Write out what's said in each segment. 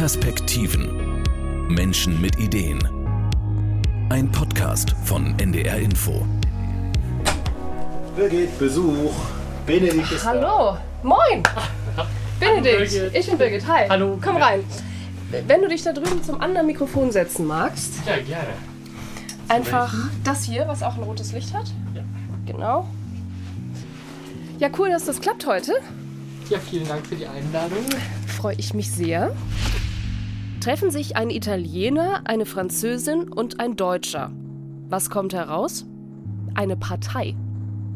Perspektiven. Menschen mit Ideen. Ein Podcast von NDR Info. Birgit, Besuch. Benedikt ist Hallo, moin. Benedikt, Birgit. ich bin Birgit. Hi. Hallo, Komm rein. Wenn du dich da drüben zum anderen Mikrofon setzen magst, Ja, gerne. einfach das hier, was auch ein rotes Licht hat. Ja. Genau. Ja, cool, dass das klappt heute. Ja, vielen Dank für die Einladung. Freue ich mich sehr. Treffen sich ein Italiener, eine Französin und ein Deutscher. Was kommt heraus? Eine Partei.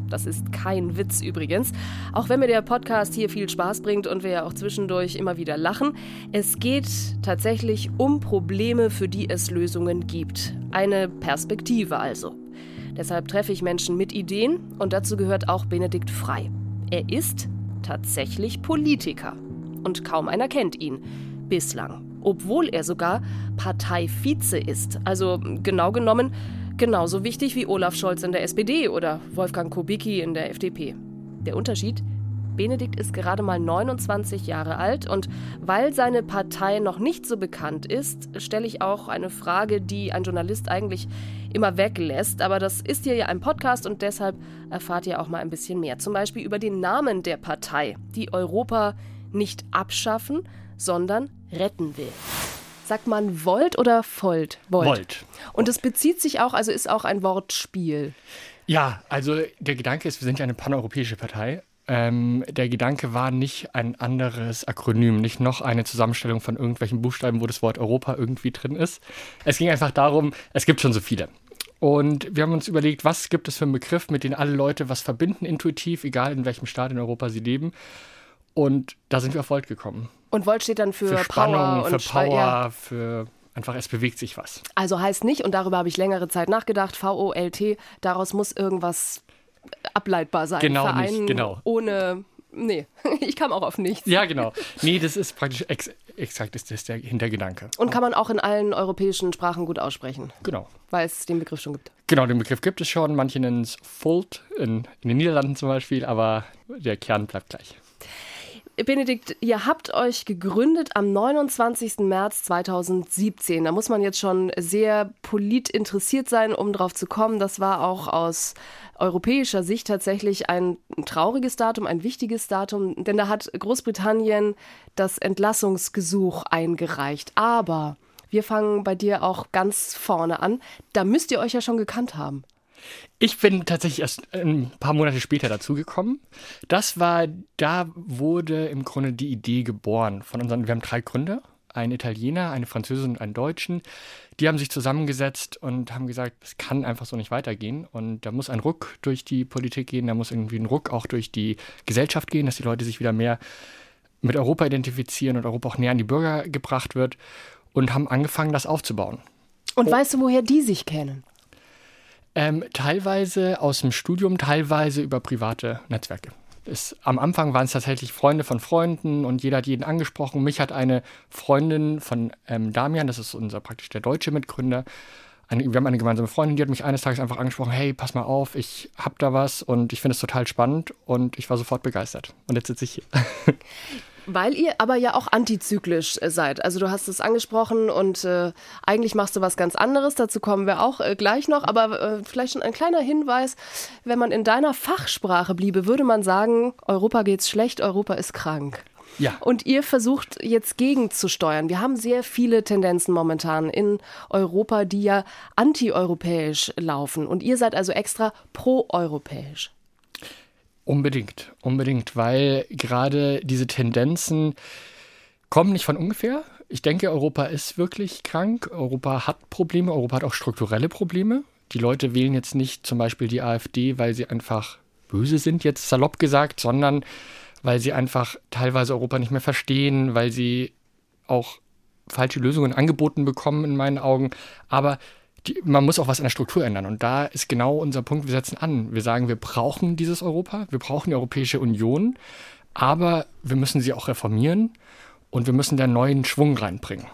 Das ist kein Witz übrigens. Auch wenn mir der Podcast hier viel Spaß bringt und wir ja auch zwischendurch immer wieder lachen. Es geht tatsächlich um Probleme, für die es Lösungen gibt. Eine Perspektive also. Deshalb treffe ich Menschen mit Ideen und dazu gehört auch Benedikt Frei. Er ist tatsächlich Politiker und kaum einer kennt ihn. Bislang. Obwohl er sogar Parteivize ist. Also genau genommen genauso wichtig wie Olaf Scholz in der SPD oder Wolfgang Kubicki in der FDP. Der Unterschied? Benedikt ist gerade mal 29 Jahre alt und weil seine Partei noch nicht so bekannt ist, stelle ich auch eine Frage, die ein Journalist eigentlich immer weglässt. Aber das ist hier ja ein Podcast und deshalb erfahrt ihr auch mal ein bisschen mehr. Zum Beispiel über den Namen der Partei, die Europa nicht abschaffen, sondern retten will. Sagt man Volt oder Volt? Volt. Und es bezieht sich auch, also ist auch ein Wortspiel. Ja, also der Gedanke ist, wir sind ja eine paneuropäische Partei. Ähm, der Gedanke war nicht ein anderes Akronym, nicht noch eine Zusammenstellung von irgendwelchen Buchstaben, wo das Wort Europa irgendwie drin ist. Es ging einfach darum, es gibt schon so viele. Und wir haben uns überlegt, was gibt es für einen Begriff, mit dem alle Leute was verbinden, intuitiv, egal in welchem Staat in Europa sie leben. Und da sind wir auf Volt gekommen. Und Volt steht dann für, Für Spannung, Power für Power, ja. für einfach, es bewegt sich was. Also heißt nicht, und darüber habe ich längere Zeit nachgedacht, V-O-L-T, daraus muss irgendwas ableitbar sein. Genau Verein nicht, genau. Ohne, nee, ich kam auch auf nichts. Ja, genau. Nee, das ist praktisch ex exakt ist das der Hintergedanke. Und kann man auch in allen europäischen Sprachen gut aussprechen, Genau. weil es den Begriff schon gibt. Genau, den Begriff gibt es schon. Manche nennen es Volt, in, in den Niederlanden zum Beispiel, aber der Kern bleibt gleich. Benedikt, ihr habt euch gegründet am 29. März 2017. Da muss man jetzt schon sehr polit interessiert sein, um drauf zu kommen. Das war auch aus europäischer Sicht tatsächlich ein trauriges Datum, ein wichtiges Datum, denn da hat Großbritannien das Entlassungsgesuch eingereicht. Aber wir fangen bei dir auch ganz vorne an. Da müsst ihr euch ja schon gekannt haben. Ich bin tatsächlich erst ein paar Monate später dazugekommen. Das war, da wurde im Grunde die Idee geboren von unseren, wir haben drei Gründer, einen Italiener, eine Französin und einen Deutschen. Die haben sich zusammengesetzt und haben gesagt, es kann einfach so nicht weitergehen. Und da muss ein Ruck durch die Politik gehen, da muss irgendwie ein Ruck auch durch die Gesellschaft gehen, dass die Leute sich wieder mehr mit Europa identifizieren und Europa auch näher an die Bürger gebracht wird. Und haben angefangen, das aufzubauen. Und weißt du, woher die sich kennen? Ähm, teilweise aus dem Studium, teilweise über private Netzwerke. Es, am Anfang waren es tatsächlich Freunde von Freunden und jeder hat jeden angesprochen. Mich hat eine Freundin von ähm, Damian, das ist unser praktisch der deutsche Mitgründer, eine, wir haben eine gemeinsame Freundin, die hat mich eines Tages einfach angesprochen, hey, pass mal auf, ich hab da was und ich finde es total spannend und ich war sofort begeistert. Und jetzt sitze ich hier. Weil ihr aber ja auch antizyklisch äh, seid. Also du hast es angesprochen und äh, eigentlich machst du was ganz anderes. Dazu kommen wir auch äh, gleich noch. Aber äh, vielleicht schon ein kleiner Hinweis. Wenn man in deiner Fachsprache bliebe, würde man sagen, Europa geht's schlecht, Europa ist krank. Ja. Und ihr versucht jetzt gegenzusteuern. Wir haben sehr viele Tendenzen momentan in Europa, die ja antieuropäisch laufen. Und ihr seid also extra proeuropäisch. Unbedingt, unbedingt, weil gerade diese Tendenzen kommen nicht von ungefähr. Ich denke, Europa ist wirklich krank. Europa hat Probleme. Europa hat auch strukturelle Probleme. Die Leute wählen jetzt nicht zum Beispiel die AfD, weil sie einfach böse sind, jetzt salopp gesagt, sondern weil sie einfach teilweise Europa nicht mehr verstehen, weil sie auch falsche Lösungen angeboten bekommen in meinen Augen. Aber die, man muss auch was an der Struktur ändern. Und da ist genau unser Punkt, wir setzen an. Wir sagen, wir brauchen dieses Europa, wir brauchen die Europäische Union, aber wir müssen sie auch reformieren und wir müssen da neuen Schwung reinbringen.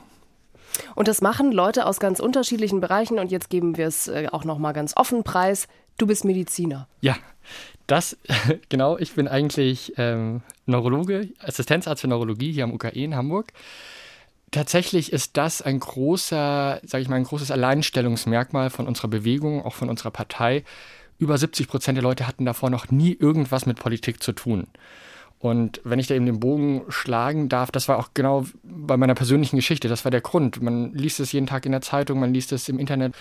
Und das machen Leute aus ganz unterschiedlichen Bereichen. Und jetzt geben wir es äh, auch noch mal ganz offen preis. Du bist Mediziner. Ja, das, genau, ich bin eigentlich ähm, Neurologe, Assistenzarzt für Neurologie hier am UKE in Hamburg. Tatsächlich ist das ein großer, sage ich mal, ein großes Alleinstellungsmerkmal von unserer Bewegung, auch von unserer Partei. Über 70 Prozent der Leute hatten davor noch nie irgendwas mit Politik zu tun. Und wenn ich da eben den Bogen schlagen darf, das war auch genau bei meiner persönlichen Geschichte, das war der Grund. Man liest es jeden Tag in der Zeitung, man liest es im Internet.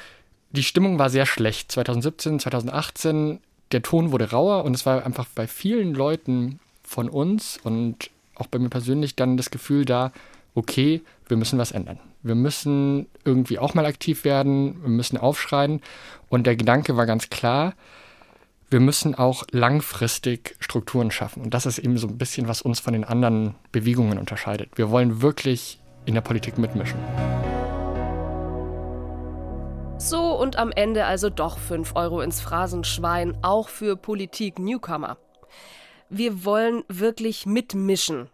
Die Stimmung war sehr schlecht 2017, 2018. Der Ton wurde rauer und es war einfach bei vielen Leuten von uns und auch bei mir persönlich dann das Gefühl da, okay, wir müssen was ändern. Wir müssen irgendwie auch mal aktiv werden, wir müssen aufschreien. Und der Gedanke war ganz klar, wir müssen auch langfristig Strukturen schaffen. Und das ist eben so ein bisschen, was uns von den anderen Bewegungen unterscheidet. Wir wollen wirklich in der Politik mitmischen. So und am Ende also doch 5 Euro ins Phrasenschwein, auch für Politik-Newcomer. Wir wollen wirklich mitmischen.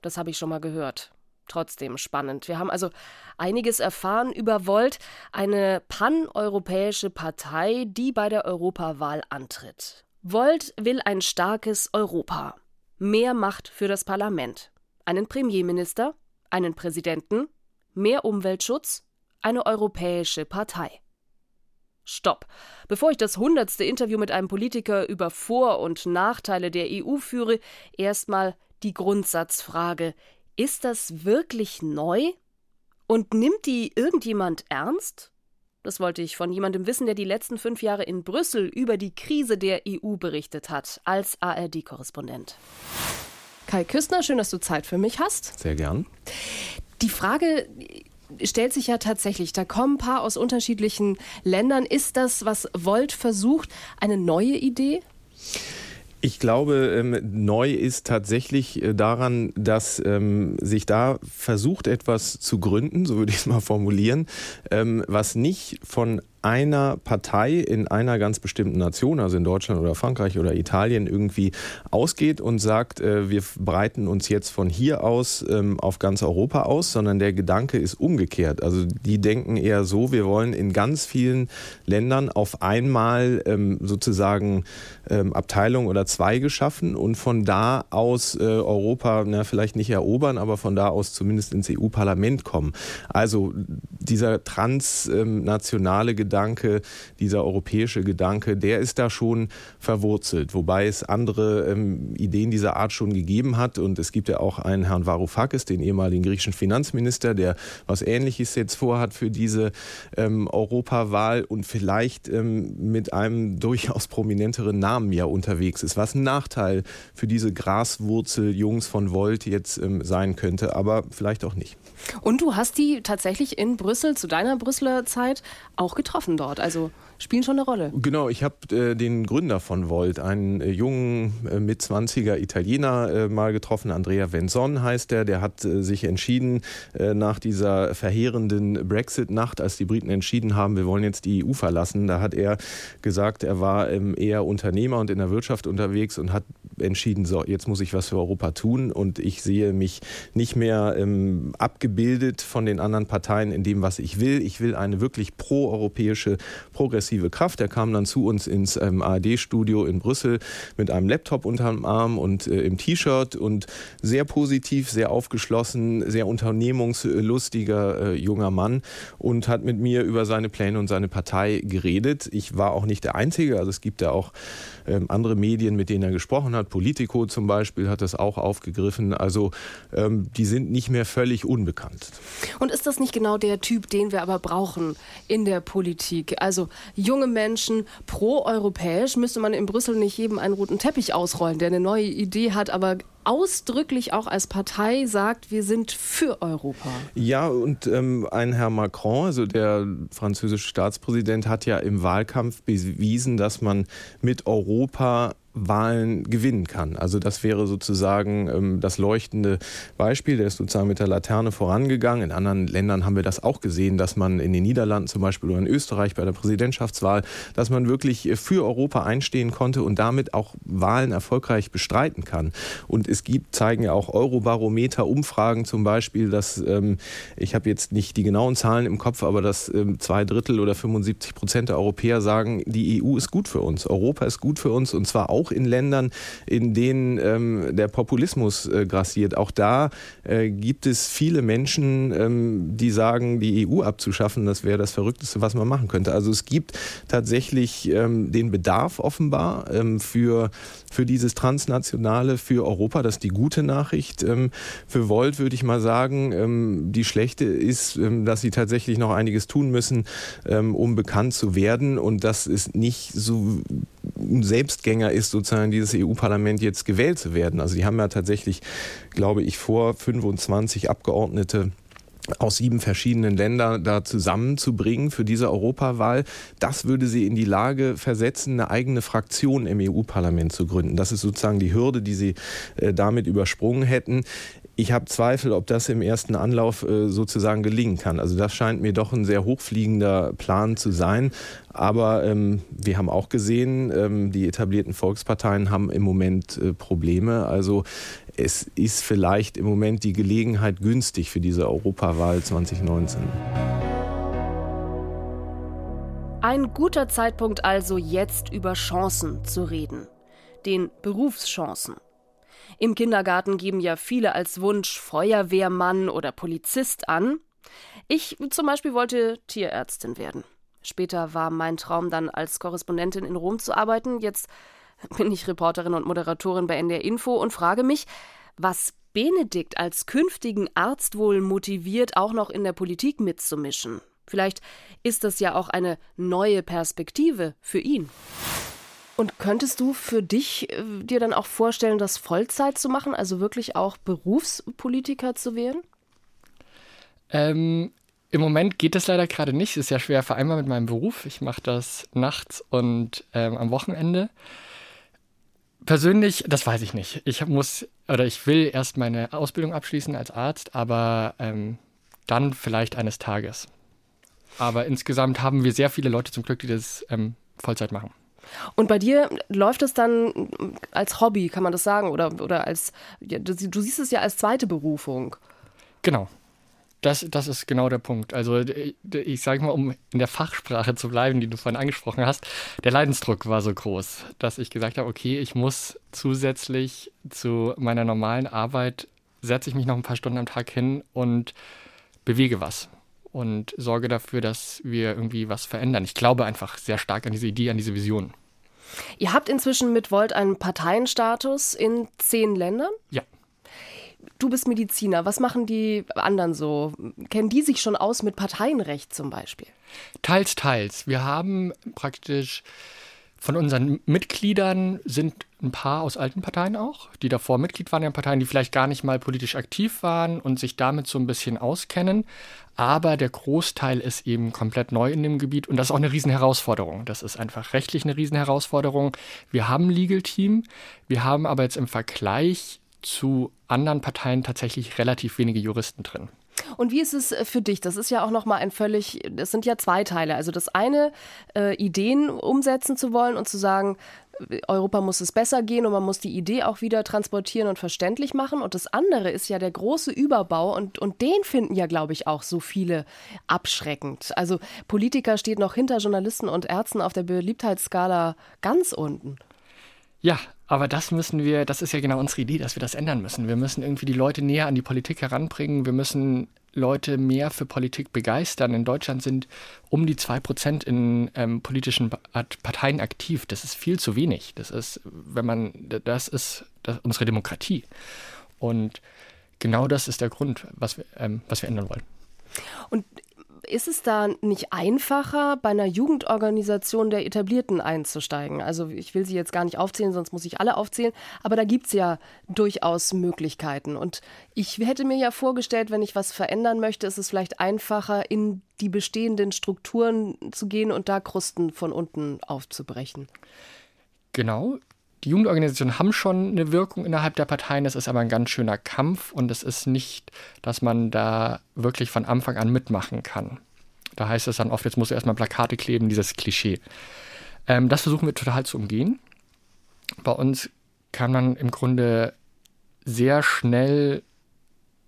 Das habe ich schon mal gehört trotzdem spannend. Wir haben also einiges erfahren über Volt, eine paneuropäische Partei, die bei der Europawahl antritt. Volt will ein starkes Europa, mehr Macht für das Parlament, einen Premierminister, einen Präsidenten, mehr Umweltschutz, eine europäische Partei. Stopp. Bevor ich das hundertste Interview mit einem Politiker über Vor- und Nachteile der EU führe, erstmal die Grundsatzfrage ist das wirklich neu? Und nimmt die irgendjemand ernst? Das wollte ich von jemandem wissen, der die letzten fünf Jahre in Brüssel über die Krise der EU berichtet hat, als ARD-Korrespondent. Kai Küstner, schön, dass du Zeit für mich hast. Sehr gern. Die Frage stellt sich ja tatsächlich, da kommen ein paar aus unterschiedlichen Ländern. Ist das, was Volt versucht, eine neue Idee? Ich glaube, ähm, neu ist tatsächlich äh, daran, dass ähm, sich da versucht, etwas zu gründen, so würde ich es mal formulieren, ähm, was nicht von einer Partei in einer ganz bestimmten Nation, also in Deutschland oder Frankreich oder Italien, irgendwie ausgeht und sagt, äh, wir breiten uns jetzt von hier aus ähm, auf ganz Europa aus, sondern der Gedanke ist umgekehrt. Also die denken eher so, wir wollen in ganz vielen Ländern auf einmal ähm, sozusagen ähm, Abteilungen oder Zweige schaffen und von da aus äh, Europa, na, vielleicht nicht erobern, aber von da aus zumindest ins EU-Parlament kommen. Also dieser transnationale Gedanke, Gedanke, dieser europäische Gedanke, der ist da schon verwurzelt, wobei es andere ähm, Ideen dieser Art schon gegeben hat. Und es gibt ja auch einen Herrn Varoufakis, den ehemaligen griechischen Finanzminister, der was Ähnliches jetzt vorhat für diese ähm, Europawahl und vielleicht ähm, mit einem durchaus prominenteren Namen ja unterwegs ist, was ein Nachteil für diese Graswurzel-Jungs von Volt jetzt ähm, sein könnte, aber vielleicht auch nicht. Und du hast die tatsächlich in Brüssel zu deiner Brüsseler Zeit auch getroffen getroffen dort. Also spielen schon eine Rolle. Genau, ich habe äh, den Gründer von Volt, einen äh, jungen äh, Mitzwanziger Italiener, äh, mal getroffen. Andrea Venson heißt er. Der hat äh, sich entschieden, äh, nach dieser verheerenden Brexit-Nacht, als die Briten entschieden haben, wir wollen jetzt die EU verlassen, da hat er gesagt, er war ähm, eher Unternehmer und in der Wirtschaft unterwegs und hat entschieden, so, jetzt muss ich was für Europa tun. Und ich sehe mich nicht mehr ähm, abgebildet von den anderen Parteien in dem, was ich will. Ich will eine wirklich pro-europäische, progressive progressive Kraft. Er kam dann zu uns ins ähm, ARD-Studio in Brüssel mit einem Laptop unterm Arm und äh, im T-Shirt und sehr positiv, sehr aufgeschlossen, sehr unternehmungslustiger äh, junger Mann und hat mit mir über seine Pläne und seine Partei geredet. Ich war auch nicht der Einzige, also es gibt ja auch ähm, andere Medien, mit denen er gesprochen hat. Politico zum Beispiel hat das auch aufgegriffen. Also ähm, die sind nicht mehr völlig unbekannt. Und ist das nicht genau der Typ, den wir aber brauchen in der Politik? Also junge Menschen, pro-europäisch, müsste man in Brüssel nicht jedem einen roten Teppich ausrollen, der eine neue Idee hat, aber ausdrücklich auch als Partei sagt, wir sind für Europa. Ja, und ähm, ein Herr Macron, also der französische Staatspräsident, hat ja im Wahlkampf bewiesen, dass man mit Europa Wahlen gewinnen kann. Also das wäre sozusagen ähm, das leuchtende Beispiel. Der ist sozusagen mit der Laterne vorangegangen. In anderen Ländern haben wir das auch gesehen, dass man in den Niederlanden zum Beispiel oder in Österreich bei der Präsidentschaftswahl, dass man wirklich für Europa einstehen konnte und damit auch Wahlen erfolgreich bestreiten kann. Und es gibt, zeigen ja auch Eurobarometer-Umfragen zum Beispiel, dass, ähm, ich habe jetzt nicht die genauen Zahlen im Kopf, aber dass ähm, zwei Drittel oder 75 Prozent der Europäer sagen, die EU ist gut für uns, Europa ist gut für uns und zwar auch auch in Ländern, in denen ähm, der Populismus äh, grassiert. Auch da äh, gibt es viele Menschen, ähm, die sagen, die EU abzuschaffen, das wäre das Verrückteste, was man machen könnte. Also es gibt tatsächlich ähm, den Bedarf offenbar ähm, für, für dieses Transnationale, für Europa. Das ist die gute Nachricht. Ähm, für Volt würde ich mal sagen, ähm, die schlechte ist, dass sie tatsächlich noch einiges tun müssen, um bekannt zu werden und dass es nicht so ein Selbstgänger ist, sozusagen dieses EU-Parlament jetzt gewählt zu werden. Also die haben ja tatsächlich, glaube ich, vor 25 Abgeordnete aus sieben verschiedenen Ländern da zusammenzubringen für diese Europawahl. Das würde sie in die Lage versetzen, eine eigene Fraktion im EU-Parlament zu gründen. Das ist sozusagen die Hürde, die sie äh, damit übersprungen hätten. Ich habe Zweifel, ob das im ersten Anlauf äh, sozusagen gelingen kann. Also das scheint mir doch ein sehr hochfliegender Plan zu sein. Aber ähm, wir haben auch gesehen, ähm, die etablierten Volksparteien haben im Moment äh, Probleme. Also es ist vielleicht im Moment die Gelegenheit günstig für diese Europawahl 2019. Ein guter Zeitpunkt also jetzt über Chancen zu reden. Den Berufschancen. Im Kindergarten geben ja viele als Wunsch Feuerwehrmann oder Polizist an. Ich zum Beispiel wollte Tierärztin werden. Später war mein Traum dann als Korrespondentin in Rom zu arbeiten. Jetzt bin ich Reporterin und Moderatorin bei NDR Info und frage mich, was Benedikt als künftigen Arzt wohl motiviert, auch noch in der Politik mitzumischen. Vielleicht ist das ja auch eine neue Perspektive für ihn. Und könntest du für dich äh, dir dann auch vorstellen, das Vollzeit zu machen, also wirklich auch Berufspolitiker zu werden? Ähm, Im Moment geht das leider gerade nicht. Es ist ja schwer vereinbar mit meinem Beruf. Ich mache das nachts und ähm, am Wochenende. Persönlich, das weiß ich nicht. Ich muss oder ich will erst meine Ausbildung abschließen als Arzt, aber ähm, dann vielleicht eines Tages. Aber insgesamt haben wir sehr viele Leute zum Glück, die das ähm, Vollzeit machen. Und bei dir läuft es dann als Hobby, kann man das sagen? Oder, oder als, ja, du, du siehst es ja als zweite Berufung. Genau. Das, das ist genau der Punkt. Also ich sage mal, um in der Fachsprache zu bleiben, die du vorhin angesprochen hast, der Leidensdruck war so groß, dass ich gesagt habe, okay, ich muss zusätzlich zu meiner normalen Arbeit, setze ich mich noch ein paar Stunden am Tag hin und bewege was und sorge dafür, dass wir irgendwie was verändern. Ich glaube einfach sehr stark an diese Idee, an diese Vision. Ihr habt inzwischen mit Volt einen Parteienstatus in zehn Ländern? Ja. Du bist Mediziner. Was machen die anderen so? Kennen die sich schon aus mit Parteienrecht zum Beispiel? Teils, teils. Wir haben praktisch von unseren Mitgliedern sind ein paar aus alten Parteien auch, die davor Mitglied waren in Parteien, die vielleicht gar nicht mal politisch aktiv waren und sich damit so ein bisschen auskennen. Aber der Großteil ist eben komplett neu in dem Gebiet und das ist auch eine Riesenherausforderung. Das ist einfach rechtlich eine Riesenherausforderung. Wir haben ein Legal Team, wir haben aber jetzt im Vergleich zu anderen Parteien tatsächlich relativ wenige Juristen drin. Und wie ist es äh, für dich? Das ist ja auch nochmal ein völlig, das sind ja zwei Teile. Also das eine, äh, Ideen umsetzen zu wollen und zu sagen, Europa muss es besser gehen und man muss die Idee auch wieder transportieren und verständlich machen. Und das andere ist ja der große Überbau und, und den finden ja, glaube ich, auch so viele abschreckend. Also Politiker steht noch hinter Journalisten und Ärzten auf der Beliebtheitsskala ganz unten. Ja, aber das müssen wir, das ist ja genau unsere Idee, dass wir das ändern müssen. Wir müssen irgendwie die Leute näher an die Politik heranbringen. Wir müssen Leute mehr für Politik begeistern. In Deutschland sind um die zwei Prozent in ähm, politischen Parteien aktiv. Das ist viel zu wenig. Das ist, wenn man, das ist das, unsere Demokratie. Und genau das ist der Grund, was wir, ähm, was wir ändern wollen. Und ist es da nicht einfacher, bei einer Jugendorganisation der Etablierten einzusteigen? Also ich will sie jetzt gar nicht aufzählen, sonst muss ich alle aufzählen, aber da gibt es ja durchaus Möglichkeiten. Und ich hätte mir ja vorgestellt, wenn ich was verändern möchte, ist es vielleicht einfacher, in die bestehenden Strukturen zu gehen und da Krusten von unten aufzubrechen. Genau, die Jugendorganisationen haben schon eine Wirkung innerhalb der Parteien, es ist aber ein ganz schöner Kampf und es ist nicht, dass man da wirklich von Anfang an mitmachen kann. Da heißt es dann oft, jetzt musst du erstmal Plakate kleben, dieses Klischee. Ähm, das versuchen wir total zu umgehen. Bei uns kann man im Grunde sehr schnell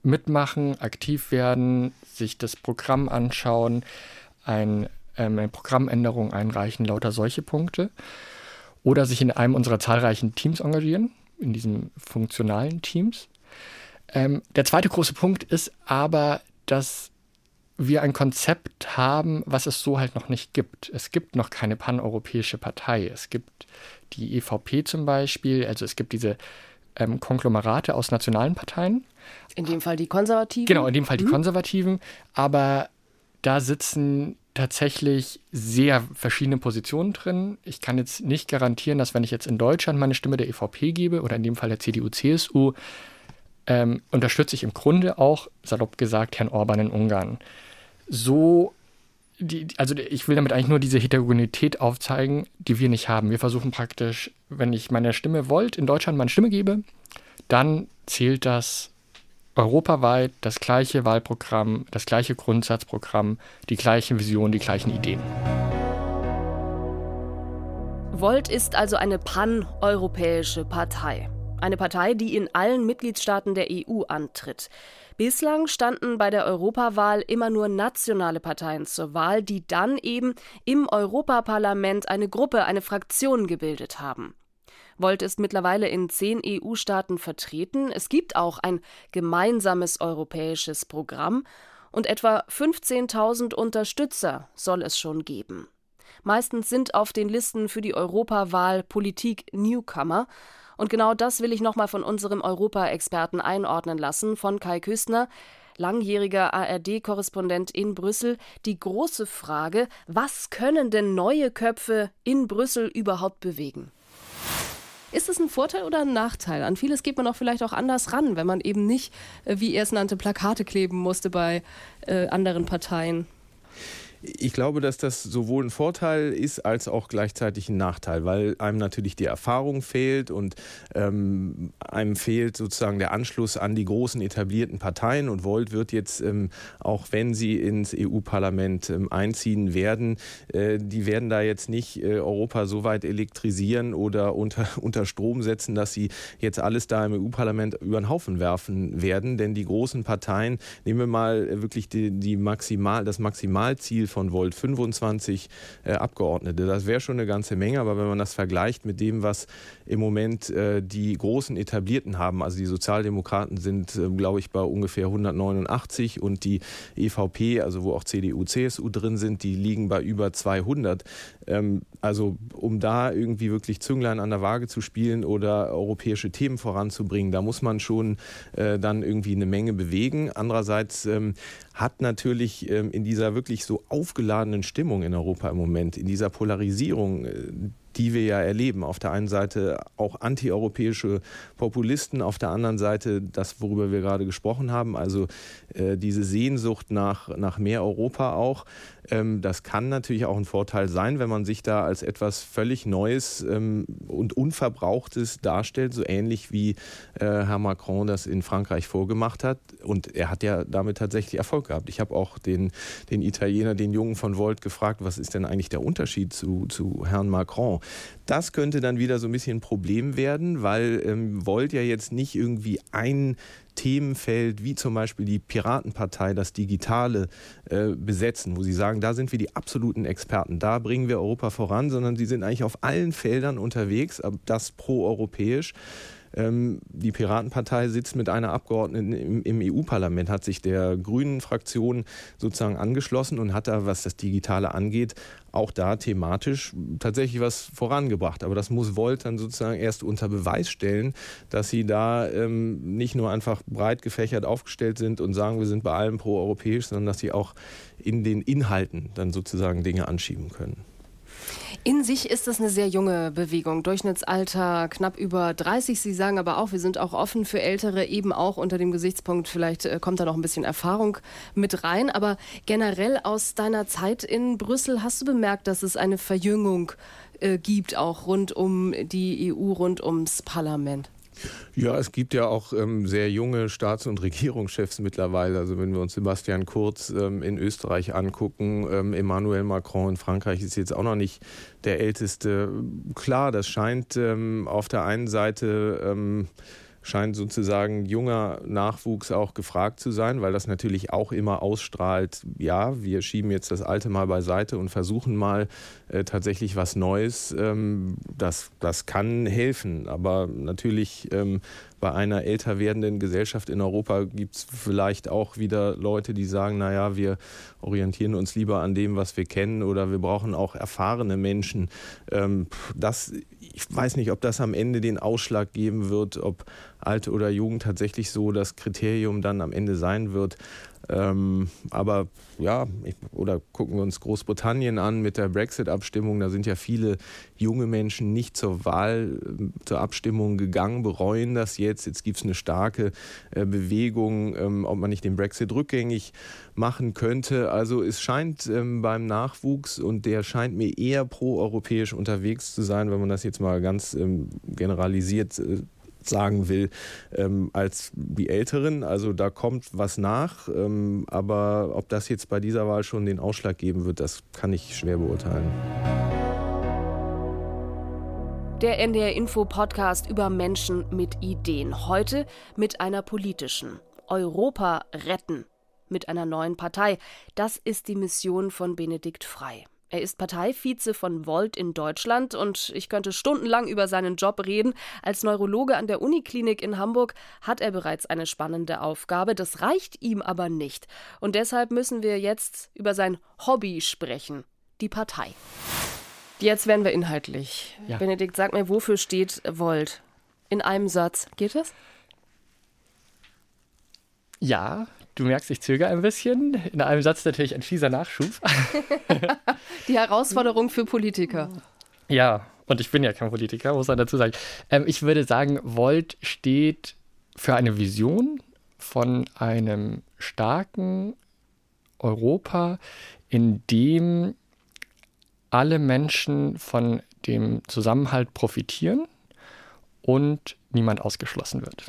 mitmachen, aktiv werden, sich das Programm anschauen, ein, ähm, eine Programmänderung einreichen, lauter solche Punkte. Oder sich in einem unserer zahlreichen Teams engagieren, in diesen funktionalen Teams. Ähm, der zweite große Punkt ist aber, dass wir ein Konzept haben, was es so halt noch nicht gibt. Es gibt noch keine paneuropäische Partei. Es gibt die EVP zum Beispiel, also es gibt diese ähm, Konglomerate aus nationalen Parteien. In dem Fall die Konservativen. Genau, in dem Fall die mhm. Konservativen. Aber da sitzen tatsächlich sehr verschiedene Positionen drin. Ich kann jetzt nicht garantieren, dass wenn ich jetzt in Deutschland meine Stimme der EVP gebe oder in dem Fall der CDU, CSU, ähm, unterstütze ich im Grunde auch, salopp gesagt, Herrn Orban in Ungarn. So, die, also ich will damit eigentlich nur diese Heterogenität aufzeigen, die wir nicht haben. Wir versuchen praktisch, wenn ich meine Stimme wollt, in Deutschland meine Stimme gebe, dann zählt das europaweit das gleiche Wahlprogramm, das gleiche Grundsatzprogramm, die gleichen Visionen, die gleichen Ideen. Volt ist also eine paneuropäische Partei. Eine Partei, die in allen Mitgliedstaaten der EU antritt. Bislang standen bei der Europawahl immer nur nationale Parteien zur Wahl, die dann eben im Europaparlament eine Gruppe, eine Fraktion gebildet haben. Volt ist mittlerweile in zehn EU-Staaten vertreten. Es gibt auch ein gemeinsames europäisches Programm und etwa 15.000 Unterstützer soll es schon geben. Meistens sind auf den Listen für die Europawahl Politik Newcomer. Und genau das will ich nochmal von unserem Europa-Experten einordnen lassen, von Kai Küstner, langjähriger ARD-Korrespondent in Brüssel. Die große Frage, was können denn neue Köpfe in Brüssel überhaupt bewegen? Ist es ein Vorteil oder ein Nachteil? An vieles geht man auch vielleicht auch anders ran, wenn man eben nicht, äh, wie er es nannte, Plakate kleben musste bei äh, anderen Parteien. Ich glaube, dass das sowohl ein Vorteil ist als auch gleichzeitig ein Nachteil, weil einem natürlich die Erfahrung fehlt und ähm, einem fehlt sozusagen der Anschluss an die großen etablierten Parteien. Und Volt wird jetzt, ähm, auch wenn sie ins EU-Parlament ähm, einziehen werden, äh, die werden da jetzt nicht äh, Europa so weit elektrisieren oder unter, unter Strom setzen, dass sie jetzt alles da im EU-Parlament über den Haufen werfen werden. Denn die großen Parteien, nehmen wir mal wirklich die, die Maximal, das Maximalziel von Volt 25 äh, Abgeordnete. Das wäre schon eine ganze Menge, aber wenn man das vergleicht mit dem, was im Moment äh, die großen Etablierten haben, also die Sozialdemokraten sind, äh, glaube ich, bei ungefähr 189 und die EVP, also wo auch CDU, CSU drin sind, die liegen bei über 200. Ähm, also um da irgendwie wirklich Zünglein an der Waage zu spielen oder europäische Themen voranzubringen, da muss man schon äh, dann irgendwie eine Menge bewegen. Andererseits ähm, hat natürlich ähm, in dieser wirklich so aufgeladenen Stimmung in Europa im Moment, in dieser Polarisierung, äh, die wir ja erleben. Auf der einen Seite auch antieuropäische Populisten, auf der anderen Seite das, worüber wir gerade gesprochen haben, also äh, diese Sehnsucht nach, nach mehr Europa auch. Ähm, das kann natürlich auch ein Vorteil sein, wenn man sich da als etwas völlig Neues ähm, und Unverbrauchtes darstellt, so ähnlich wie äh, Herr Macron das in Frankreich vorgemacht hat. Und er hat ja damit tatsächlich Erfolg gehabt. Ich habe auch den, den Italiener, den Jungen von Volt, gefragt, was ist denn eigentlich der Unterschied zu, zu Herrn Macron? Das könnte dann wieder so ein bisschen ein Problem werden, weil ähm, Volt ja jetzt nicht irgendwie ein Themenfeld wie zum Beispiel die Piratenpartei, das Digitale äh, besetzen, wo sie sagen, da sind wir die absoluten Experten, da bringen wir Europa voran, sondern sie sind eigentlich auf allen Feldern unterwegs, das proeuropäisch. Ähm, die Piratenpartei sitzt mit einer Abgeordneten im, im EU-Parlament, hat sich der grünen Fraktion sozusagen angeschlossen und hat da, was das Digitale angeht, auch da thematisch tatsächlich was vorangebracht. Aber das muss Volt dann sozusagen erst unter Beweis stellen, dass sie da ähm, nicht nur einfach breit gefächert aufgestellt sind und sagen, wir sind bei allem pro-europäisch, sondern dass sie auch in den Inhalten dann sozusagen Dinge anschieben können. In sich ist das eine sehr junge Bewegung. Durchschnittsalter knapp über 30. Sie sagen aber auch, wir sind auch offen für Ältere, eben auch unter dem Gesichtspunkt, vielleicht äh, kommt da noch ein bisschen Erfahrung mit rein. Aber generell aus deiner Zeit in Brüssel hast du bemerkt, dass es eine Verjüngung äh, gibt, auch rund um die EU, rund ums Parlament. Ja, es gibt ja auch ähm, sehr junge Staats- und Regierungschefs mittlerweile. Also wenn wir uns Sebastian Kurz ähm, in Österreich angucken, ähm, Emmanuel Macron in Frankreich ist jetzt auch noch nicht der älteste. Klar, das scheint ähm, auf der einen Seite ähm, scheint sozusagen junger Nachwuchs auch gefragt zu sein, weil das natürlich auch immer ausstrahlt, ja, wir schieben jetzt das Alte mal beiseite und versuchen mal äh, tatsächlich was Neues. Ähm, das, das kann helfen, aber natürlich ähm, bei einer älter werdenden Gesellschaft in Europa gibt es vielleicht auch wieder Leute, die sagen, naja, wir orientieren uns lieber an dem, was wir kennen oder wir brauchen auch erfahrene Menschen. Ähm, das, ich weiß nicht, ob das am Ende den Ausschlag geben wird, ob alt oder jung tatsächlich so das Kriterium dann am Ende sein wird. Ähm, aber ja, ich, oder gucken wir uns Großbritannien an mit der Brexit-Abstimmung. Da sind ja viele junge Menschen nicht zur Wahl, äh, zur Abstimmung gegangen, bereuen das jetzt. Jetzt gibt es eine starke äh, Bewegung, ähm, ob man nicht den Brexit rückgängig machen könnte. Also es scheint ähm, beim Nachwuchs und der scheint mir eher pro-europäisch unterwegs zu sein, wenn man das jetzt mal ganz ähm, generalisiert äh, sagen will, ähm, als die Älteren. Also da kommt was nach. Ähm, aber ob das jetzt bei dieser Wahl schon den Ausschlag geben wird, das kann ich schwer beurteilen. Der NDR Info Podcast über Menschen mit Ideen. Heute mit einer politischen. Europa retten. Mit einer neuen Partei. Das ist die Mission von Benedikt Frei. Er ist Parteivize von Volt in Deutschland und ich könnte stundenlang über seinen Job reden. Als Neurologe an der Uniklinik in Hamburg hat er bereits eine spannende Aufgabe. Das reicht ihm aber nicht. Und deshalb müssen wir jetzt über sein Hobby sprechen. Die Partei. Jetzt werden wir inhaltlich. Ja. Benedikt, sag mir, wofür steht Volt? In einem Satz. Geht das? Ja, Du merkst, ich zögere ein bisschen. In einem Satz natürlich ein fieser Nachschub. Die Herausforderung für Politiker. Ja, und ich bin ja kein Politiker, muss man dazu sagen. Ähm, ich würde sagen, Volt steht für eine Vision von einem starken Europa, in dem alle Menschen von dem Zusammenhalt profitieren und niemand ausgeschlossen wird.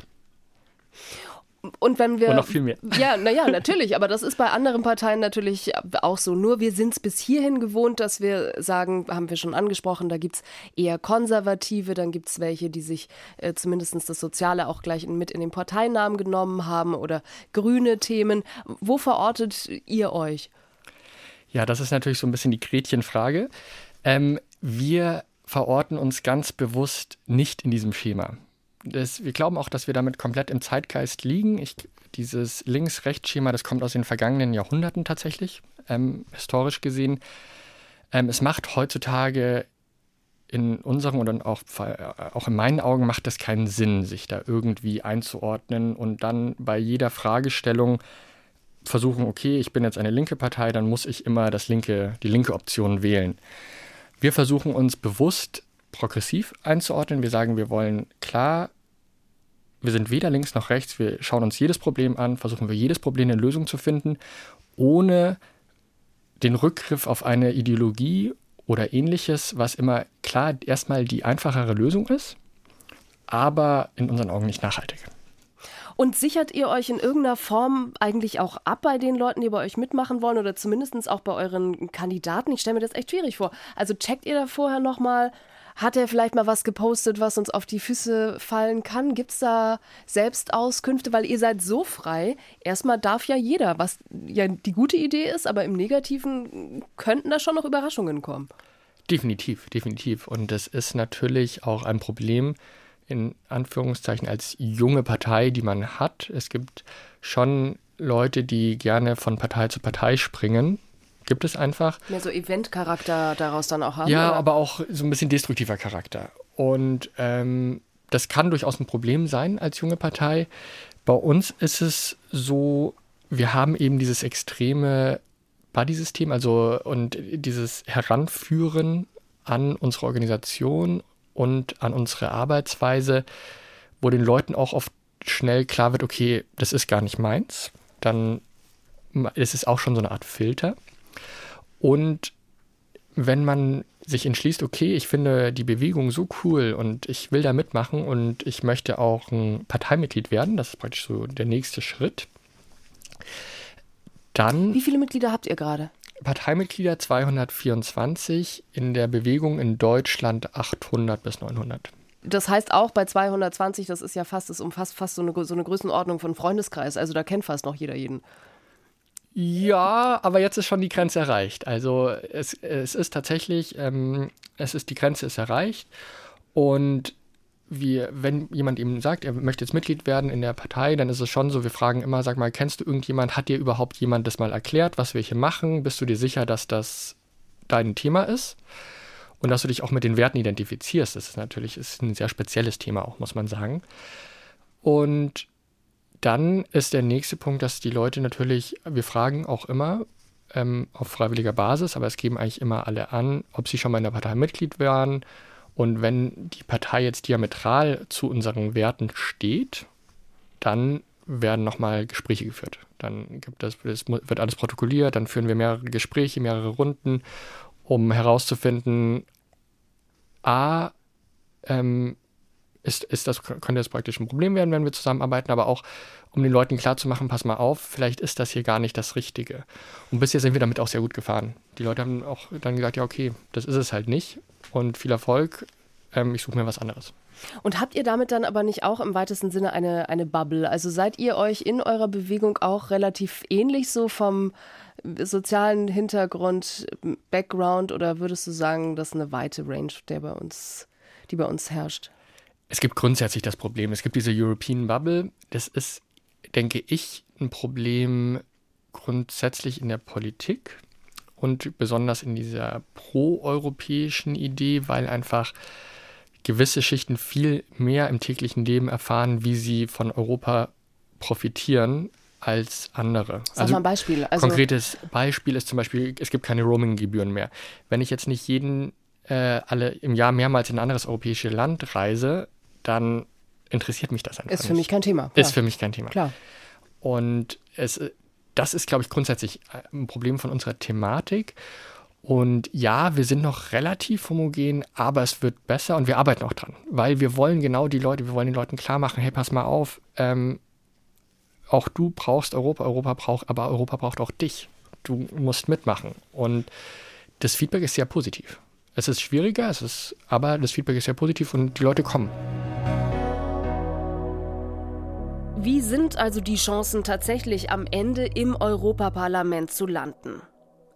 Und wenn wir. Und noch viel mehr. Ja, naja, natürlich. Aber das ist bei anderen Parteien natürlich auch so. Nur wir sind es bis hierhin gewohnt, dass wir sagen, haben wir schon angesprochen, da gibt es eher Konservative, dann gibt es welche, die sich äh, zumindest das Soziale auch gleich mit in den Parteinamen genommen haben oder grüne Themen. Wo verortet ihr euch? Ja, das ist natürlich so ein bisschen die Gretchenfrage. Ähm, wir verorten uns ganz bewusst nicht in diesem Schema das, wir glauben auch, dass wir damit komplett im Zeitgeist liegen. Ich, dieses Links-Rechts-Schema, das kommt aus den vergangenen Jahrhunderten tatsächlich, ähm, historisch gesehen. Ähm, es macht heutzutage in unseren und auch, auch in meinen Augen macht es keinen Sinn, sich da irgendwie einzuordnen und dann bei jeder Fragestellung versuchen, okay, ich bin jetzt eine linke Partei, dann muss ich immer das linke, die linke Option wählen. Wir versuchen uns bewusst progressiv einzuordnen. Wir sagen, wir wollen klar, wir sind weder links noch rechts, wir schauen uns jedes Problem an, versuchen wir jedes Problem eine Lösung zu finden, ohne den Rückgriff auf eine Ideologie oder ähnliches, was immer klar erstmal die einfachere Lösung ist, aber in unseren Augen nicht nachhaltig. Und sichert ihr euch in irgendeiner Form eigentlich auch ab bei den Leuten, die bei euch mitmachen wollen oder zumindest auch bei euren Kandidaten? Ich stelle mir das echt schwierig vor. Also checkt ihr da vorher nochmal, hat er vielleicht mal was gepostet, was uns auf die Füße fallen kann? Gibt es da Selbstauskünfte? Weil ihr seid so frei. Erstmal darf ja jeder, was ja die gute Idee ist, aber im Negativen könnten da schon noch Überraschungen kommen. Definitiv, definitiv. Und das ist natürlich auch ein Problem, in Anführungszeichen, als junge Partei, die man hat. Es gibt schon Leute, die gerne von Partei zu Partei springen Gibt es einfach. Mehr so Event-Charakter daraus dann auch haben? Ja, oder? aber auch so ein bisschen destruktiver Charakter. Und ähm, das kann durchaus ein Problem sein als junge Partei. Bei uns ist es so, wir haben eben dieses extreme Buddy-System, also und dieses Heranführen an unsere Organisation und an unsere Arbeitsweise, wo den Leuten auch oft schnell klar wird, okay, das ist gar nicht meins. Dann ist es auch schon so eine Art Filter. Und wenn man sich entschließt, okay, ich finde die Bewegung so cool und ich will da mitmachen und ich möchte auch ein Parteimitglied werden, das ist praktisch so der nächste Schritt, dann. Wie viele Mitglieder habt ihr gerade? Parteimitglieder 224, in der Bewegung in Deutschland 800 bis 900. Das heißt auch bei 220, das ist ja fast, das umfasst fast so eine, so eine Größenordnung von Freundeskreis. Also da kennt fast noch jeder jeden. Ja, aber jetzt ist schon die Grenze erreicht. Also es, es ist tatsächlich, ähm, es ist die Grenze ist erreicht und wir, wenn jemand eben sagt, er möchte jetzt Mitglied werden in der Partei, dann ist es schon so, wir fragen immer, sag mal, kennst du irgendjemand, hat dir überhaupt jemand das mal erklärt, was wir hier machen? Bist du dir sicher, dass das dein Thema ist? Und dass du dich auch mit den Werten identifizierst, das ist natürlich ist ein sehr spezielles Thema auch, muss man sagen. Und dann ist der nächste Punkt, dass die Leute natürlich, wir fragen auch immer ähm, auf freiwilliger Basis, aber es geben eigentlich immer alle an, ob sie schon mal in der Partei Mitglied waren. Und wenn die Partei jetzt diametral zu unseren Werten steht, dann werden nochmal Gespräche geführt. Dann gibt es, es wird alles protokolliert, dann führen wir mehrere Gespräche, mehrere Runden, um herauszufinden, a, ähm, ist, ist das, könnte das praktisch ein Problem werden, wenn wir zusammenarbeiten, aber auch um den Leuten klarzumachen, pass mal auf, vielleicht ist das hier gar nicht das Richtige. Und bisher sind wir damit auch sehr gut gefahren. Die Leute haben auch dann gesagt, ja, okay, das ist es halt nicht und viel Erfolg, ähm, ich suche mir was anderes. Und habt ihr damit dann aber nicht auch im weitesten Sinne eine, eine Bubble? Also seid ihr euch in eurer Bewegung auch relativ ähnlich so vom sozialen Hintergrund, Background oder würdest du sagen, das ist eine weite Range, der bei uns, die bei uns herrscht? Es gibt grundsätzlich das Problem. Es gibt diese European Bubble. Das ist, denke ich, ein Problem grundsätzlich in der Politik und besonders in dieser proeuropäischen Idee, weil einfach gewisse Schichten viel mehr im täglichen Leben erfahren, wie sie von Europa profitieren als andere. Sag also mal ein Beispiel. Also konkretes Beispiel ist zum Beispiel, es gibt keine Roaming-Gebühren mehr. Wenn ich jetzt nicht jeden äh, alle im Jahr mehrmals in ein anderes europäisches Land reise, dann interessiert mich das einfach Ist für mich kein Thema. Klar. Ist für mich kein Thema. Klar. Und es, das ist, glaube ich, grundsätzlich ein Problem von unserer Thematik. Und ja, wir sind noch relativ homogen, aber es wird besser und wir arbeiten auch dran, weil wir wollen genau die Leute, wir wollen den Leuten klar machen, hey, pass mal auf, ähm, auch du brauchst Europa, Europa braucht, aber Europa braucht auch dich. Du musst mitmachen. Und das Feedback ist sehr positiv. Es ist schwieriger, es ist, aber das Feedback ist sehr positiv und die Leute kommen. Wie sind also die Chancen tatsächlich am Ende im Europaparlament zu landen?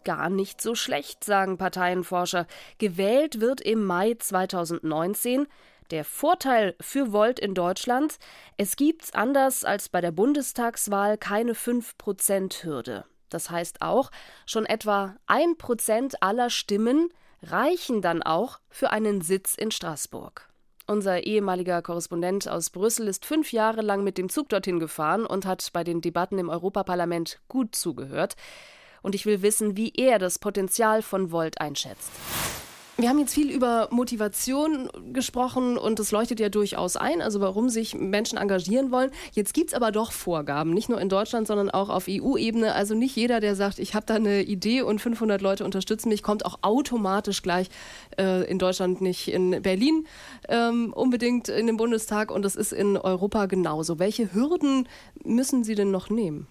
Gar nicht so schlecht, sagen Parteienforscher. Gewählt wird im Mai 2019. Der Vorteil für Volt in Deutschland, es gibt anders als bei der Bundestagswahl keine 5%-Hürde. Das heißt auch, schon etwa 1% aller Stimmen reichen dann auch für einen Sitz in Straßburg. Unser ehemaliger Korrespondent aus Brüssel ist fünf Jahre lang mit dem Zug dorthin gefahren und hat bei den Debatten im Europaparlament gut zugehört. Und ich will wissen, wie er das Potenzial von Volt einschätzt. Wir haben jetzt viel über Motivation gesprochen und das leuchtet ja durchaus ein, also warum sich Menschen engagieren wollen. Jetzt gibt es aber doch Vorgaben, nicht nur in Deutschland, sondern auch auf EU-Ebene. Also nicht jeder, der sagt, ich habe da eine Idee und 500 Leute unterstützen mich, kommt auch automatisch gleich äh, in Deutschland, nicht in Berlin ähm, unbedingt in den Bundestag und das ist in Europa genauso. Welche Hürden müssen Sie denn noch nehmen?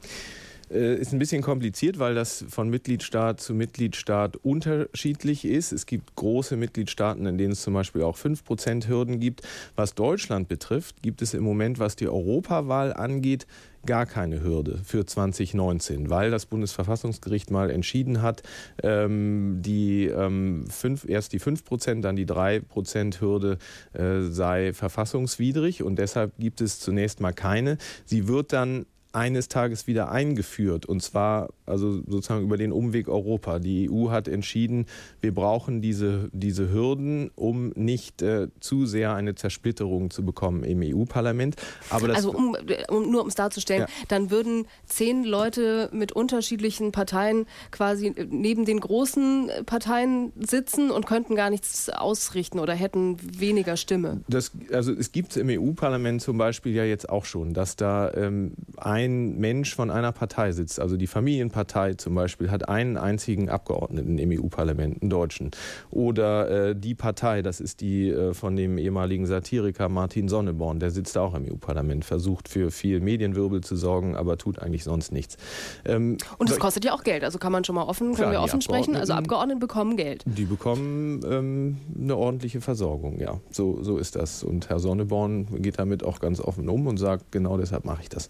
Äh, ist ein bisschen kompliziert, weil das von Mitgliedstaat zu Mitgliedstaat unterschiedlich ist. Es gibt große Mitgliedstaaten, in denen es zum Beispiel auch 5% Hürden gibt. Was Deutschland betrifft, gibt es im Moment, was die Europawahl angeht, gar keine Hürde für 2019, weil das Bundesverfassungsgericht mal entschieden hat, ähm, die ähm, fünf, erst die 5%, dann die 3% Hürde äh, sei verfassungswidrig und deshalb gibt es zunächst mal keine. Sie wird dann eines Tages wieder eingeführt und zwar also sozusagen über den Umweg Europa. Die EU hat entschieden, wir brauchen diese, diese Hürden, um nicht äh, zu sehr eine Zersplitterung zu bekommen im EU-Parlament. also um, um, nur um es darzustellen, ja. dann würden zehn Leute mit unterschiedlichen Parteien quasi neben den großen Parteien sitzen und könnten gar nichts ausrichten oder hätten weniger Stimme. Das, also es gibt im EU-Parlament zum Beispiel ja jetzt auch schon, dass da ähm, ein ein Mensch von einer Partei sitzt. Also die Familienpartei zum Beispiel hat einen einzigen Abgeordneten im EU-Parlament, einen Deutschen. Oder äh, die Partei, das ist die äh, von dem ehemaligen Satiriker Martin Sonneborn, der sitzt auch im EU-Parlament, versucht für viel Medienwirbel zu sorgen, aber tut eigentlich sonst nichts. Ähm, Und es kostet ja auch Geld, also kann man schon mal offen, können klar, wir offen sprechen. Also Abgeordnete bekommen Geld. Die bekommen ähm, eine ordentliche Versorgung, ja. So, so ist das. Und Herr Sonneborn geht damit auch ganz offen um und sagt, genau deshalb mache ich das.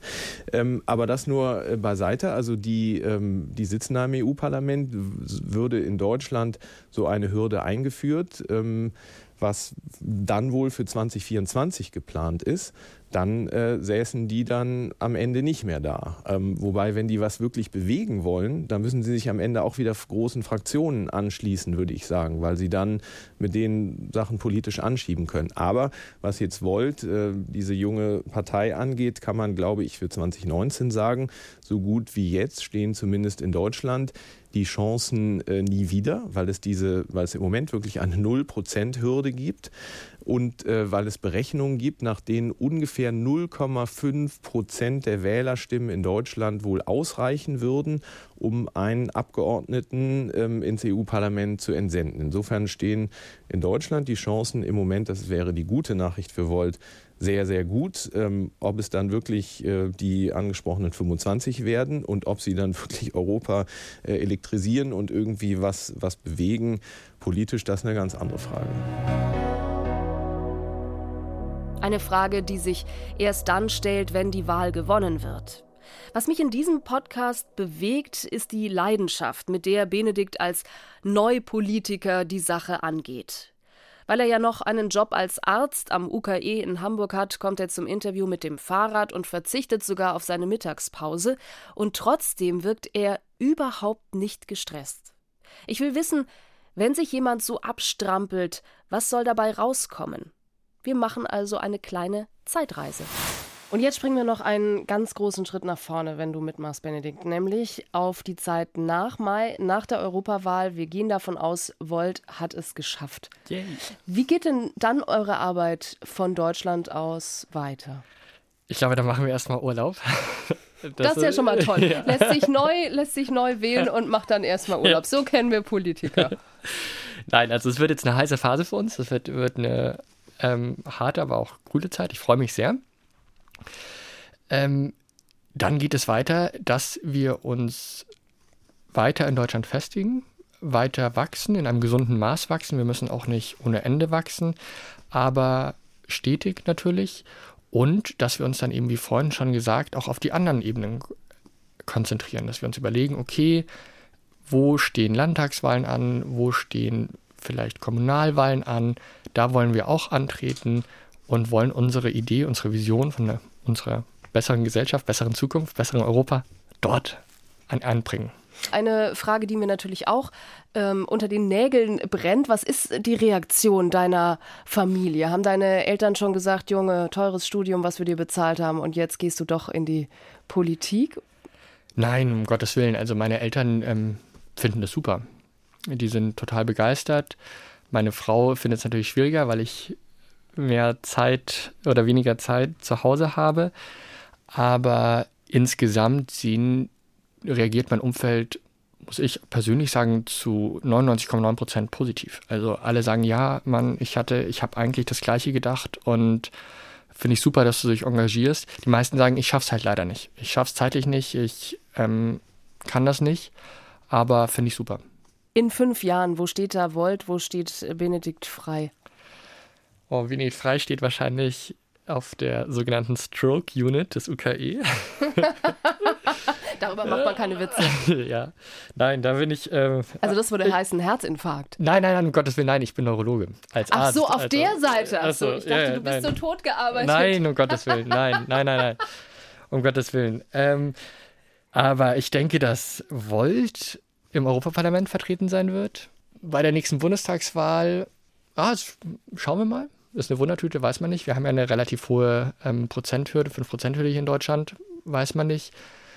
Ähm, aber das nur äh, beiseite. Also die, ähm, die sitzen im EU-Parlament, würde in Deutschland so eine Hürde eingeführt. Ähm, was dann wohl für 2024 geplant ist dann äh, säßen die dann am Ende nicht mehr da. Ähm, wobei, wenn die was wirklich bewegen wollen, dann müssen sie sich am Ende auch wieder großen Fraktionen anschließen, würde ich sagen, weil sie dann mit den Sachen politisch anschieben können. Aber was jetzt Volt, äh, diese junge Partei angeht, kann man, glaube ich, für 2019 sagen, so gut wie jetzt stehen zumindest in Deutschland die Chancen äh, nie wieder, weil es diese, weil es im Moment wirklich eine Null-Prozent-Hürde gibt und äh, weil es Berechnungen gibt, nach denen ungefähr 0,5 Prozent der Wählerstimmen in Deutschland wohl ausreichen würden, um einen Abgeordneten ähm, ins EU-Parlament zu entsenden. Insofern stehen in Deutschland die Chancen im Moment, das wäre die gute Nachricht für Volt, sehr, sehr gut. Ähm, ob es dann wirklich äh, die angesprochenen 25 werden und ob sie dann wirklich Europa äh, elektrisieren und irgendwie was, was bewegen, politisch, das ist eine ganz andere Frage. Eine Frage, die sich erst dann stellt, wenn die Wahl gewonnen wird. Was mich in diesem Podcast bewegt, ist die Leidenschaft, mit der Benedikt als Neupolitiker die Sache angeht. Weil er ja noch einen Job als Arzt am UKE in Hamburg hat, kommt er zum Interview mit dem Fahrrad und verzichtet sogar auf seine Mittagspause. Und trotzdem wirkt er überhaupt nicht gestresst. Ich will wissen, wenn sich jemand so abstrampelt, was soll dabei rauskommen? Wir machen also eine kleine Zeitreise. Und jetzt springen wir noch einen ganz großen Schritt nach vorne, wenn du mitmachst, Benedikt, nämlich auf die Zeit nach Mai, nach der Europawahl. Wir gehen davon aus, Volt hat es geschafft. Yay. Wie geht denn dann eure Arbeit von Deutschland aus weiter? Ich glaube, da machen wir erstmal Urlaub. Das, das, ist ja schon mal toll. Ja. Lässt, sich neu, lässt sich neu wählen und macht dann erstmal Urlaub. So kennen wir Politiker. Nein, also es wird jetzt eine heiße Phase für uns. Es wird, wird eine ähm, harte, aber auch coole Zeit. Ich freue mich sehr. Ähm, dann geht es weiter, dass wir uns weiter in Deutschland festigen, weiter wachsen, in einem gesunden Maß wachsen. Wir müssen auch nicht ohne Ende wachsen, aber stetig natürlich. Und dass wir uns dann eben, wie vorhin schon gesagt, auch auf die anderen Ebenen konzentrieren, dass wir uns überlegen, okay, wo stehen Landtagswahlen an, wo stehen vielleicht Kommunalwahlen an. Da wollen wir auch antreten und wollen unsere Idee, unsere Vision von einer, unserer besseren Gesellschaft, besseren Zukunft, besseren Europa dort an, anbringen. Eine Frage, die mir natürlich auch ähm, unter den Nägeln brennt. Was ist die Reaktion deiner Familie? Haben deine Eltern schon gesagt, Junge, teures Studium, was wir dir bezahlt haben und jetzt gehst du doch in die Politik? Nein, um Gottes Willen. Also meine Eltern ähm, finden das super. Die sind total begeistert. Meine Frau findet es natürlich schwieriger, weil ich mehr Zeit oder weniger Zeit zu Hause habe. Aber insgesamt sehen, reagiert mein Umfeld, muss ich persönlich sagen, zu 99,9 Prozent positiv. Also alle sagen, ja, Mann, ich hatte, ich habe eigentlich das Gleiche gedacht und finde ich super, dass du dich engagierst. Die meisten sagen, ich schaff's halt leider nicht. Ich schaff's zeitlich nicht, ich ähm, kann das nicht, aber finde ich super in fünf Jahren? Wo steht da Volt? Wo steht Benedikt Frei? Oh, Benedikt Frei steht wahrscheinlich auf der sogenannten Stroke Unit des UKE. Darüber macht man keine Witze. ja, nein, da bin ich. Ähm, also das würde ich, heißen Herzinfarkt. Nein, nein, nein, um Gottes Willen, nein, ich bin Neurologe als Ach Arzt. so, auf also, der Seite. Ach so, ich dachte, ja, du bist nein. so tot gearbeitet. Nein, um Gottes Willen, nein, nein, nein, nein, um Gottes Willen. Ähm, aber ich denke, dass Volt im Europaparlament vertreten sein wird. Bei der nächsten Bundestagswahl, ah, schauen wir mal. Ist eine Wundertüte, weiß man nicht. Wir haben ja eine relativ hohe ähm, Prozenthürde, 5%-Hürde hier in Deutschland, weiß man nicht.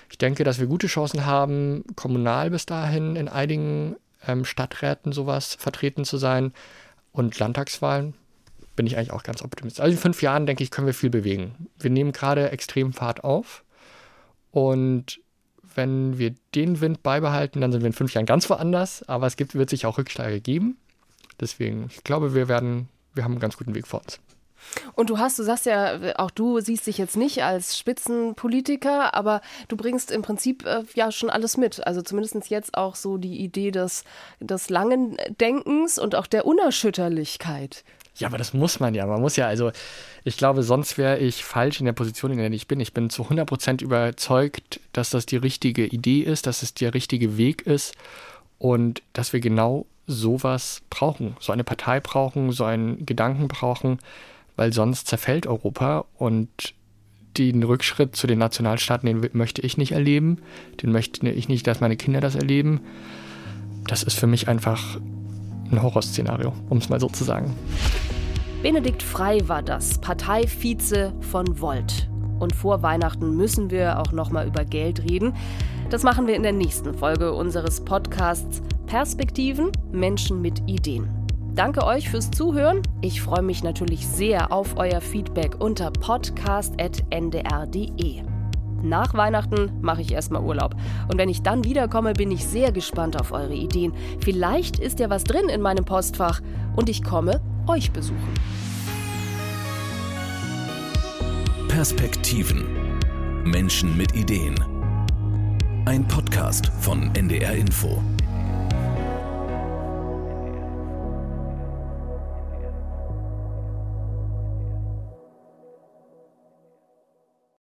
Ich denke, dass wir gute Chancen haben, kommunal bis dahin in einigen ähm, Stadträten sowas vertreten zu sein. Und Landtagswahlen bin ich eigentlich auch ganz optimistisch. Also in fünf Jahren, denke ich, können wir viel bewegen. Wir nehmen gerade extrem Fahrt auf Und wenn wir den Wind beibehalten, dann sind wir in fünf Jahren ganz woanders. Aber es gibt, wird sich auch Rückschläge geben. Deswegen, ich glaube, wir werden, wir haben einen ganz guten Weg vor uns. Und du hast, du sagst ja, auch du siehst dich jetzt nicht als Spitzenpolitiker, aber du bringst im Prinzip äh, ja schon alles mit. Also zumindest jetzt auch so die Idee des, des langen Denkens und auch der Unerschütterlichkeit. Ja, aber das muss man ja. Man muss ja, also ich glaube, sonst wäre ich falsch in der Position, in der ich bin. Ich bin zu 100 Prozent überzeugt, dass das die richtige Idee ist, dass es der richtige Weg ist und dass wir genau sowas brauchen, so eine Partei brauchen, so einen Gedanken brauchen, weil sonst zerfällt Europa und den Rückschritt zu den Nationalstaaten, den möchte ich nicht erleben, den möchte ich nicht, dass meine Kinder das erleben. Das ist für mich einfach ein Horrorszenario, um es mal so zu sagen. Benedikt Frei war das, Parteivize von Volt. Und vor Weihnachten müssen wir auch noch mal über Geld reden. Das machen wir in der nächsten Folge unseres Podcasts Perspektiven Menschen mit Ideen. Danke euch fürs Zuhören. Ich freue mich natürlich sehr auf euer Feedback unter podcast.ndr.de. Nach Weihnachten mache ich erstmal Urlaub. Und wenn ich dann wiederkomme, bin ich sehr gespannt auf eure Ideen. Vielleicht ist ja was drin in meinem Postfach und ich komme euch besuchen. Perspektiven. Menschen mit Ideen. Ein Podcast von NDR Info.